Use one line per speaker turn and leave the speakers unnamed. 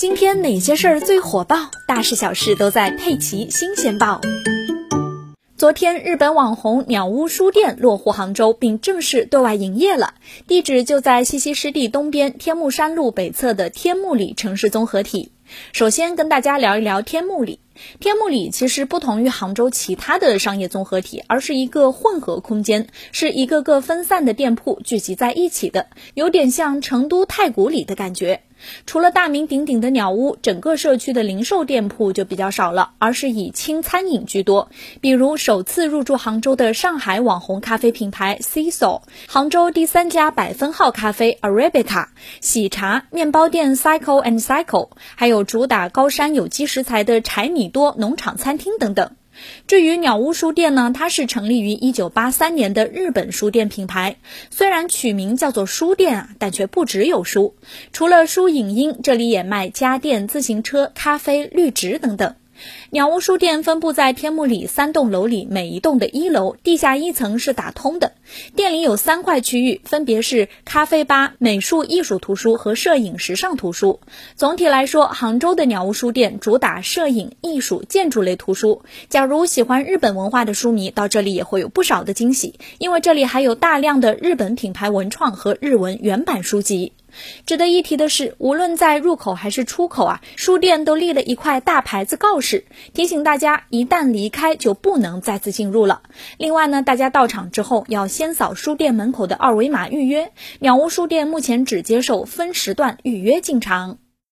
今天哪些事儿最火爆？大事小事都在《佩奇新鲜报》。昨天，日本网红鸟屋书店落户杭州，并正式对外营业了。地址就在西溪湿地东边天目山路北侧的天目里城市综合体。首先跟大家聊一聊天目里。天目里其实不同于杭州其他的商业综合体，而是一个混合空间，是一个个分散的店铺聚集在一起的，有点像成都太古里的感觉。除了大名鼎鼎的鸟屋，整个社区的零售店铺就比较少了，而是以轻餐饮居多。比如首次入驻杭州的上海网红咖啡品牌 Cecil，杭州第三家百分号咖啡 Arabica，喜茶面包店 Cycle and Cycle，还有主打高山有机食材的柴米多农场餐厅等等。至于鸟屋书店呢，它是成立于一九八三年的日本书店品牌。虽然取名叫做书店啊，但却不只有书，除了书影音，这里也卖家电、自行车、咖啡、绿植等等。鸟屋书店分布在天目里三栋楼里，每一栋的一楼地下一层是打通的。店里有三块区域，分别是咖啡吧、美术艺术图书和摄影时尚图书。总体来说，杭州的鸟屋书店主打摄影、艺术、建筑类图书。假如喜欢日本文化的书迷，到这里也会有不少的惊喜，因为这里还有大量的日本品牌文创和日文原版书籍。值得一提的是，无论在入口还是出口啊，书店都立了一块大牌子告示，提醒大家一旦离开就不能再次进入了。另外呢，大家到场之后要先扫书店门口的二维码预约。鸟屋书店目前只接受分时段预约进场。